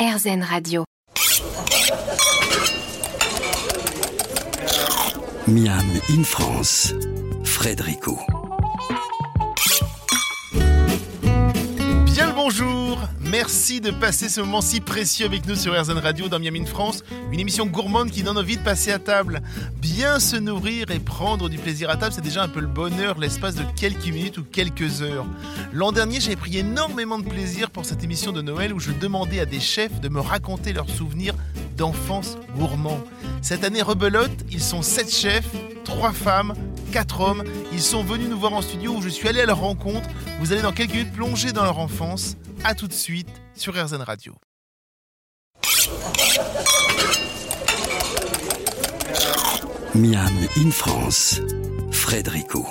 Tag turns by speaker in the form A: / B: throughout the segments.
A: RZN Radio.
B: Miam in France, Frédérico.
C: Bien le bonjour Merci de passer ce moment si précieux avec nous sur RZN Radio dans Miami France, une émission gourmande qui donne envie de passer à table. Bien se nourrir et prendre du plaisir à table, c'est déjà un peu le bonheur l'espace de quelques minutes ou quelques heures. L'an dernier, j'ai pris énormément de plaisir pour cette émission de Noël où je demandais à des chefs de me raconter leurs souvenirs d'enfance gourmand. Cette année rebelote, ils sont sept chefs, trois femmes, quatre hommes. Ils sont venus nous voir en studio où je suis allé à leur rencontre. Vous allez dans quelques minutes plonger dans leur enfance. A tout de suite sur RZN Radio.
B: Miam in France, Frédérico.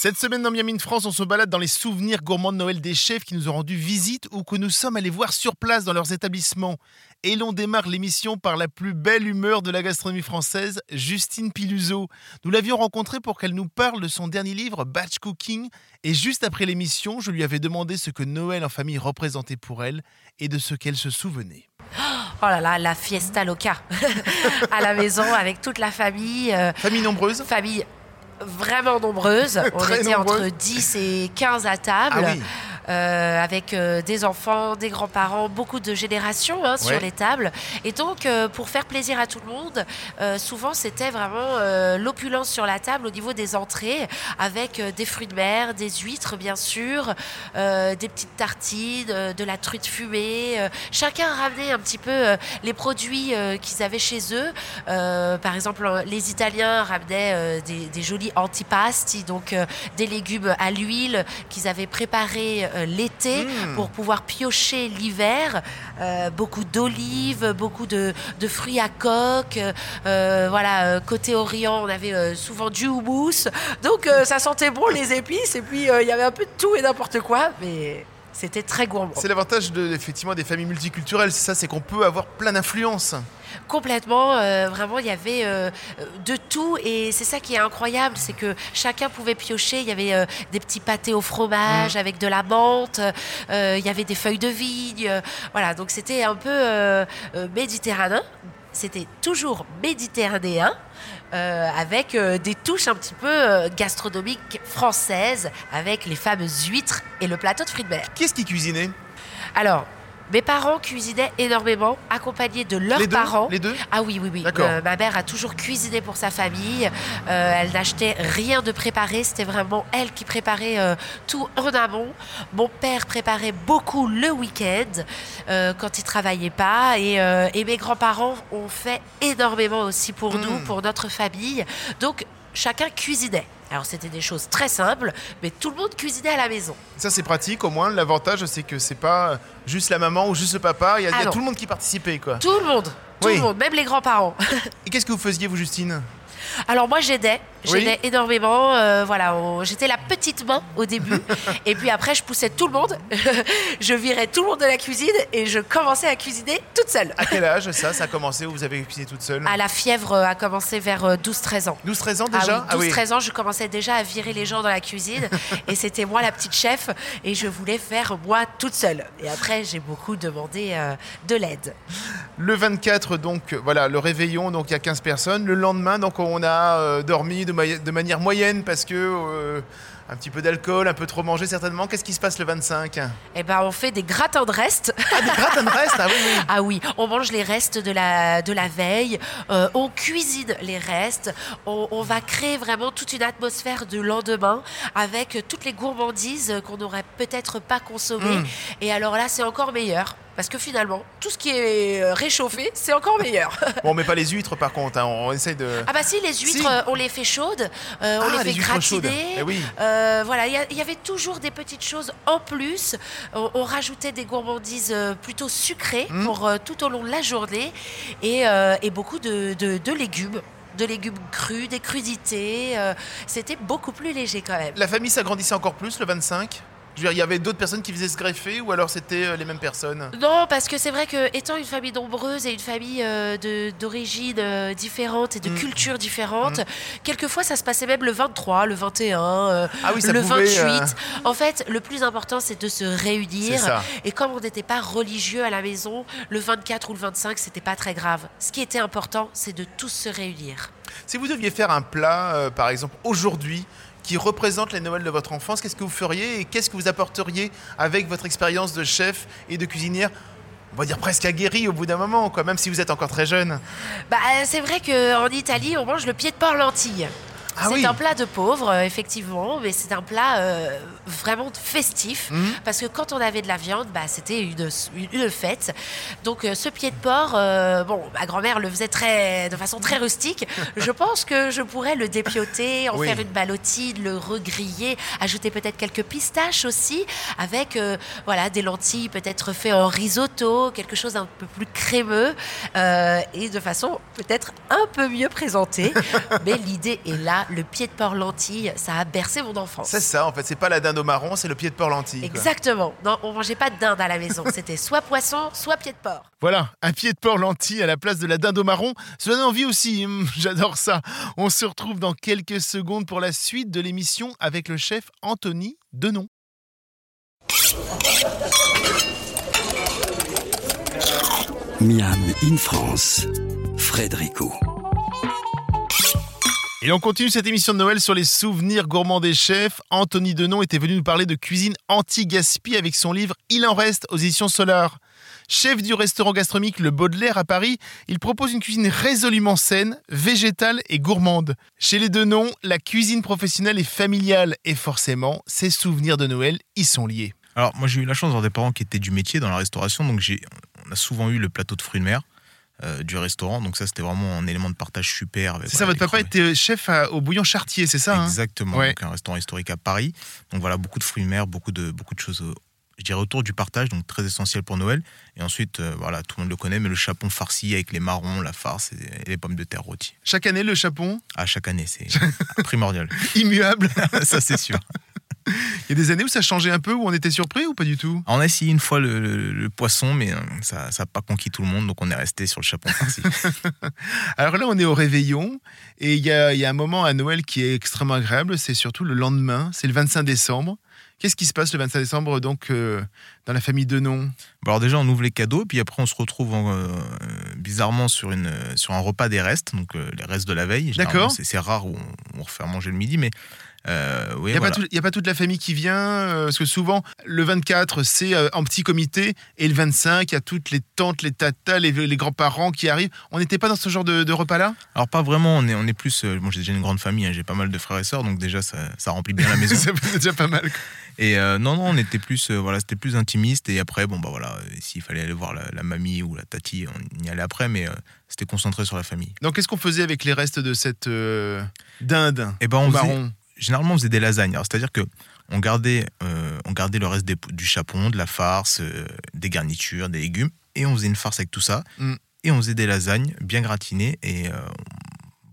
C: Cette semaine dans Miami France, on se balade dans les souvenirs gourmands de Noël des chefs qui nous ont rendu visite ou que nous sommes allés voir sur place dans leurs établissements. Et l'on démarre l'émission par la plus belle humeur de la gastronomie française, Justine Piluso. Nous l'avions rencontrée pour qu'elle nous parle de son dernier livre, Batch Cooking. Et juste après l'émission, je lui avais demandé ce que Noël en famille représentait pour elle et de ce qu'elle se souvenait.
D: Oh là là, la fiesta loca à la maison avec toute la famille. euh,
C: Famille nombreuse
D: famille vraiment nombreuse. On
C: Très
D: était
C: nombreux.
D: entre 10 et 15 à table.
C: Ah oui.
D: Euh, avec euh, des enfants, des grands-parents, beaucoup de générations hein, sur
C: Ouais.
D: les tables. Et donc, euh, pour faire plaisir à tout le monde, euh, souvent c'était vraiment euh, l'opulence sur la table au niveau des entrées, avec euh, des fruits de mer, des huîtres bien sûr, euh, des petites tartines, euh, de la truite fumée. euh, chacun ramenait un petit peu euh, les produits euh, qu'ils avaient chez eux. Euh, par exemple, les Italiens ramenaient euh, des, des jolis antipasti, donc euh, des légumes à l'huile qu'ils avaient préparés euh, l'été
C: Mm.
D: pour pouvoir piocher l'hiver. Euh, beaucoup d'olives, beaucoup de, de fruits à coque. Euh, voilà, euh, côté Orient, on avait euh, souvent du houmous. Donc euh, ça sentait bon les épices et puis euh, il y avait un peu de tout et n'importe quoi, mais c'était très gourmand.
C: C'est l'avantage de, effectivement des familles multiculturelles, c'est ça, c'est qu'on peut avoir plein d'influences.
D: Complètement, euh, vraiment, il y avait euh, de tout et c'est ça qui est incroyable, c'est que chacun pouvait piocher. Il y avait euh, des petits pâtés au fromage avec de la menthe, il y avait des feuilles de vigne, voilà. Donc c'était un peu méditerranéen. C'était toujours méditerranéen. euh, avec euh, des touches un petit peu euh, gastronomiques françaises, avec les fameuses huîtres et le plateau de fruits de mer.
C: Qui est-ce qui cuisinait
D: Alors, mes parents cuisinaient énormément, accompagnés de leurs
C: Les deux?
D: parents.
C: Les deux?
D: Ah oui, oui, oui. Euh, ma mère a toujours cuisiné pour sa famille. Euh, elle n'achetait rien de préparé. C'était vraiment elle qui préparait euh, tout en amont. Mon père préparait beaucoup le week-end euh, quand il travaillait pas. Et, et mes grands-parents ont fait énormément aussi pour
C: Mm.
D: nous, pour notre famille. Donc, chacun cuisinait. Alors, c'était des choses très simples, mais tout le monde cuisinait à la maison.
C: Ça c'est pratique au moins. L'avantage c'est que c'est pas juste la maman ou juste le papa. Il y a, il y a
D: Ah
C: tout le monde qui participait quoi.
D: Tout le monde. Tout
C: Oui.
D: le monde, même les grands-parents.
C: Et qu'est-ce que vous faisiez vous Justine?
D: Alors moi j'aidais,
C: Oui.
D: j'aidais énormément. euh, voilà, on- j'étais la petite main au début, et puis après je poussais tout le monde, je virais tout le monde de la cuisine et je commençais à cuisiner toute seule.
C: À quel âge ça Ça a commencé où vous avez cuisiné toute seule
D: À la fièvre euh, a commencé vers euh, 12-13 ans.
C: 12-13 ans
D: Ah
C: déjà
D: oui, 12-13 ans, je commençais déjà à virer les gens dans la cuisine et c'était moi la petite chef et je voulais faire moi toute seule. Et après, j'ai beaucoup demandé euh, de l'aide.
C: Le 24, donc voilà, le réveillon, donc il y a 15 personnes. Le lendemain, donc on a euh, dormi de manière moyenne parce que euh, un petit peu d'alcool, un peu trop mangé certainement. Qu'est-ce qui se passe le 25
D: Eh ben, on fait des gratins de reste.
C: Ah, des gratins de reste Ah oui, oui.
D: Ah oui, on mange les restes de la, de la veille, euh, on cuisine les restes, on, on va créer vraiment toute une atmosphère de lendemain avec toutes les gourmandises qu'on n'aurait peut-être pas consommées.
C: Mm.
D: Et alors là, c'est encore meilleur. Parce que finalement, tout ce qui est euh, réchauffé, c'est encore meilleur.
C: Bon, on met pas les huîtres par contre, hein, on essaye de.
D: ah bah si, les huîtres,
C: Si.
D: euh, on les fait chaudes, euh, on
C: Ah,
D: les
C: les
D: fait gratiner.
C: Eh oui.
D: Euh, voilà, il y avait toujours des petites choses en plus. On, on rajoutait des gourmandises euh, plutôt sucrées
C: Mm.
D: pour euh, tout au long de la journée et, euh, et beaucoup de, de- de légumes. De légumes crus, des crudités. euh, C'était beaucoup plus léger quand même.
C: La famille s'agrandissait encore plus le 25 Je veux dire, il y avait d'autres personnes qui faisaient se greffer ou alors c'était euh, les mêmes personnes?
D: Non, parce que c'est vrai que étant une famille nombreuse et une famille euh, d'origines euh, différentes et de
C: Mm.
D: cultures différentes, quelquefois ça se passait même le 23, le 21, euh,
C: Ah oui,
D: le
C: pouvait,
D: 28.
C: euh,
D: En fait, le plus important c'est de se réunir. Et comme on n'était pas religieux à la maison, le 24 ou le 25, c'était pas très grave. Ce qui était important, c'est de tous se réunir.
C: Si vous deviez faire un plat, par exemple, aujourd'hui, qui représente les Noëls de votre enfance, qu'est-ce que vous feriez et qu'est-ce que vous apporteriez avec votre expérience de chef et de cuisinière on va dire presque aguerri au bout d'un moment, quoi, même si vous êtes encore très jeune?
D: Bah, c'est vrai qu'en Italie, on mange le pied de porc lentille.
C: Ah
D: c'est
C: oui.
D: un plat de pauvre, euh, effectivement, mais c'est un plat euh, vraiment festif.
C: Mhm.
D: Parce que quand on avait de la viande, bah, c'était une, une, fête. Donc euh, ce pied de porc, bon, ma grand-mère le faisait très, de façon très rustique. je pense que je pourrais le dépioter, en
C: Oui.
D: faire une ballotine, le regriller, ajouter peut-être quelques pistaches aussi, avec voilà, des lentilles peut-être fait en risotto, quelque chose d'un peu plus crémeux et de façon peut-être un peu mieux présentée. Mais l'idée est là, le pied de porc lentille, ça a bercé mon enfance.
C: C'est ça, en fait, c'est pas la dinde au marron, c'est le pied de porc lentille. quoi.
D: Exactement. Non, on mangeait pas de dinde à la maison. C'était soit poisson, soit pied de porc.
C: Voilà, un pied de porc lentille à la place de la dinde au marron. Ça donne envie aussi, hum, j'adore ça. On se retrouve dans quelques secondes pour la suite de l'émission avec le chef Anthony Denon.
B: Miam in France, Frédérico.
C: Et on continue cette émission de Noël sur les souvenirs gourmands des chefs. Anthony Denon était venu nous parler de cuisine anti-gaspi avec son livre Il en reste aux éditions Solar. Chef du restaurant gastronomique Le Baudelaire à Paris, il propose une cuisine résolument saine, végétale et gourmande. Chez les Denon, la cuisine professionnelle est familiale et forcément, ses souvenirs de Noël y sont liés.
A: Alors, moi, j'ai eu la chance d'avoir des parents qui étaient du métier dans la restauration, donc on a souvent eu le plateau de fruits de mer euh, du restaurant, donc ça, c'était vraiment un élément de partage super.
C: C'est ça, votre papa était chef à- au Bouillon Chartier, c'est ça hein?
A: Exactement,
C: Ouais.
A: donc un restaurant historique à Paris. Donc voilà, beaucoup de fruits de mer, beaucoup de, beaucoup de choses, euh, je dirais, autour du partage, donc très essentiel pour Noël. Et ensuite, euh, voilà, tout le monde le connaît, mais le chapon farci avec les marrons, la farce et, et les pommes de terre rôties.
C: Chaque année, le chapon,
A: À chaque année, c'est primordial.
C: immuable.
A: ça, c'est sûr.
C: Il y a des années où ça changeait un peu, où on était surpris ou pas du tout?
A: On a essayé une fois le, le- le poisson, mais euh, ça n'a pas conquis tout le monde, donc on est resté sur le chapon farci.
C: Alors là, on est au réveillon et il y a, il y a un moment à Noël qui est extrêmement agréable. C'est surtout le lendemain, c'est le 25 décembre. Qu'est-ce qui se passe le 25 décembre donc euh, dans la famille Denon
A: Bon, alors déjà, on ouvre les cadeaux, puis après, on se retrouve en, euh, bizarrement sur, une, sur un repas des restes, donc euh, les restes de la veille.
C: D'accord.
A: C'est c'est rare où on, on refait à manger le midi, mais euh, oui,
C: Il n'y a,
A: voilà.
C: pas a toute la famille qui vient euh, Parce que souvent, le 24, c'est euh, en petit comité et le 25, il y a toutes les tantes, les tatas, les, les grands-parents qui arrivent. On n'était pas dans ce genre de, de repas-là?
A: Alors, pas vraiment, on est, on est plus. euh, bon, j'ai déjà une grande famille, hein, j'ai pas mal de frères et sœurs, donc déjà, ça, ça remplit bien la maison.
C: C'est déjà pas mal.
A: Et non, non, on était plus, voilà, c'était plus intimiste. Et après, bon, bah voilà, s'il fallait aller voir la, la mamie ou la tati, on y allait après, mais c'était concentré sur la famille.
C: Donc, qu'est-ce qu'on faisait avec les restes de cette dinde
A: Et ben, on faisait, généralement, on faisait des lasagnes. C'est-à-dire que on gardait, euh, on gardait le reste des- du chapon, de la farce, euh, des garnitures, des légumes, et on faisait une farce avec tout ça.
C: Mm.
A: Et on faisait des lasagnes bien gratinées. Et euh,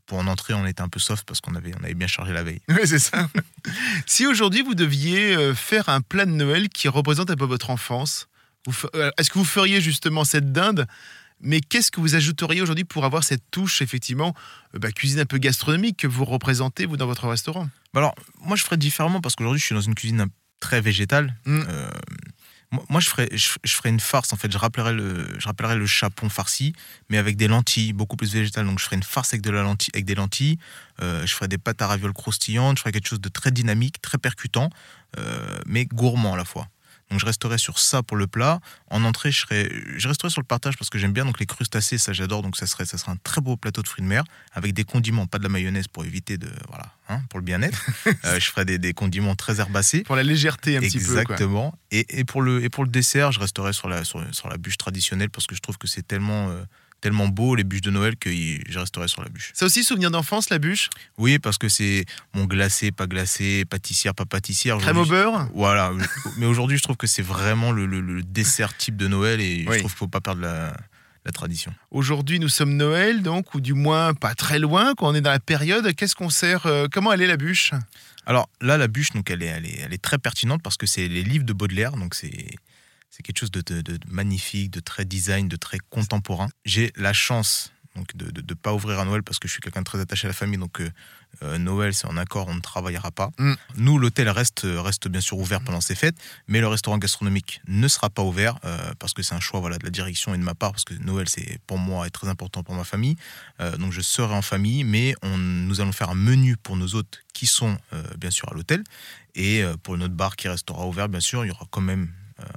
A: pour en entrer, on était un peu soft parce qu'on avait, on avait bien chargé la veille.
C: Oui, c'est ça. si aujourd'hui vous deviez faire un plat de Noël qui représente un peu votre enfance, est-ce que vous feriez justement cette dinde mais qu'est-ce que vous ajouteriez aujourd'hui pour avoir cette touche, effectivement, euh, bah, cuisine un peu gastronomique que vous représentez, vous, dans votre restaurant?
A: Bah alors, moi, je ferais différemment parce qu'aujourd'hui, je suis dans une cuisine très végétale.
C: Mm.
A: Euh, moi, moi, je ferais, je, je ferais une farce. En fait, je rappellerais le, je rappellerais le chapon farci, mais avec des lentilles, beaucoup plus végétales. Donc, je ferais une farce avec, de la lentille, avec des lentilles. Euh, je ferais des pâtes à ravioles croustillantes. Je ferais quelque chose de très dynamique, très percutant, euh, mais gourmand à la fois. Donc, je resterai sur ça pour le plat. En entrée, je, serais, je resterai sur le partage parce que j'aime bien. Donc, les crustacés, ça, j'adore. Donc, ça serait, ça serait un très beau plateau de fruits de mer avec des condiments, pas de la mayonnaise pour éviter de. Voilà, hein, pour le bien-être. Euh, je ferai des, des condiments très herbacés.
C: Pour la légèreté, un petit peu.
A: Exactement. Et, et pour le, et pour le dessert, je resterai sur la, sur, sur la bûche traditionnelle parce que je trouve que c'est tellement, euh, tellement beau, les bûches de Noël, que je resterai sur la bûche.
C: C'est aussi souvenir d'enfance, la bûche?
A: Oui, parce que c'est mon glacé, pas glacé, pâtissière, pas pâtissière.
C: Crème au beurre?
A: Voilà. Mais aujourd'hui, je trouve que c'est vraiment le, le- le dessert type de Noël et
C: Oui.
A: je trouve qu'il faut pas perdre la, la tradition.
C: Aujourd'hui, nous sommes Noël, donc, ou du moins pas très loin, quand on est dans la période. Qu'est-ce qu'on sert euh, Comment elle est la bûche?
A: Alors là, la bûche, donc, elle, est, elle, est, elle est très pertinente parce que c'est les livres de Baudelaire, donc c'est c'est quelque chose de, de- de magnifique, de très design, de très contemporain. J'ai la chance donc de ne pas ouvrir à Noël parce que je suis quelqu'un de très attaché à la famille, donc euh, euh, Noël c'est en accord, on ne travaillera pas.
C: Mm.
A: Nous, l'hôtel reste, reste bien sûr ouvert pendant ces fêtes, mais le restaurant gastronomique ne sera pas ouvert euh, parce que c'est un choix voilà, de la direction et de ma part, parce que Noël c'est pour moi est très important pour ma famille. Euh, donc je serai en famille, mais on, nous allons faire un menu pour nos hôtes qui sont bien sûr à l'hôtel. Et pour notre bar qui restera ouvert, bien sûr, il y aura quand même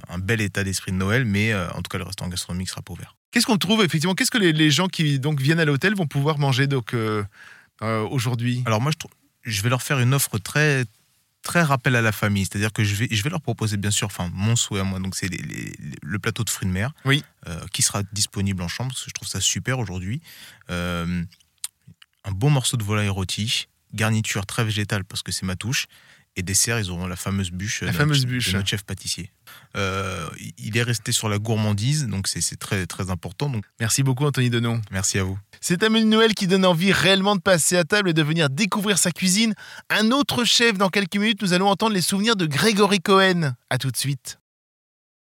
A: un bel état d'esprit de Noël, mais euh, en tout cas le restaurant gastronomique sera pas ouvert.
C: Qu'est-ce qu'on trouve effectivement? Qu'est-ce que les, les gens qui donc viennent à l'hôtel vont pouvoir manger donc euh, euh, aujourd'hui?
A: Alors moi, je, vais leur faire une offre très très rappel à la famille, c'est-à-dire que je vais, je vais leur proposer bien sûr, enfin mon souhait à moi, donc c'est le plateau de fruits de mer,
C: Oui.
A: euh, qui sera disponible en chambre, parce que je trouve ça super aujourd'hui. Euh, un bon morceau de volaille rôti, garniture très végétale parce que c'est ma touche, et dessert, ils auront la fameuse bûche,
C: La
A: de notre-
C: fameuse
A: de
C: bûche.
A: notre chef pâtissier. Euh, il est resté sur la gourmandise, donc c'est c'est très très important. Donc
C: Merci beaucoup Anthony Denon.
A: merci à vous.
C: C'est un menu de Noël qui donne envie réellement de passer à table et de venir découvrir sa cuisine. Un autre chef dans quelques minutes, nous allons entendre les souvenirs de Grégory Cohen. À tout de suite.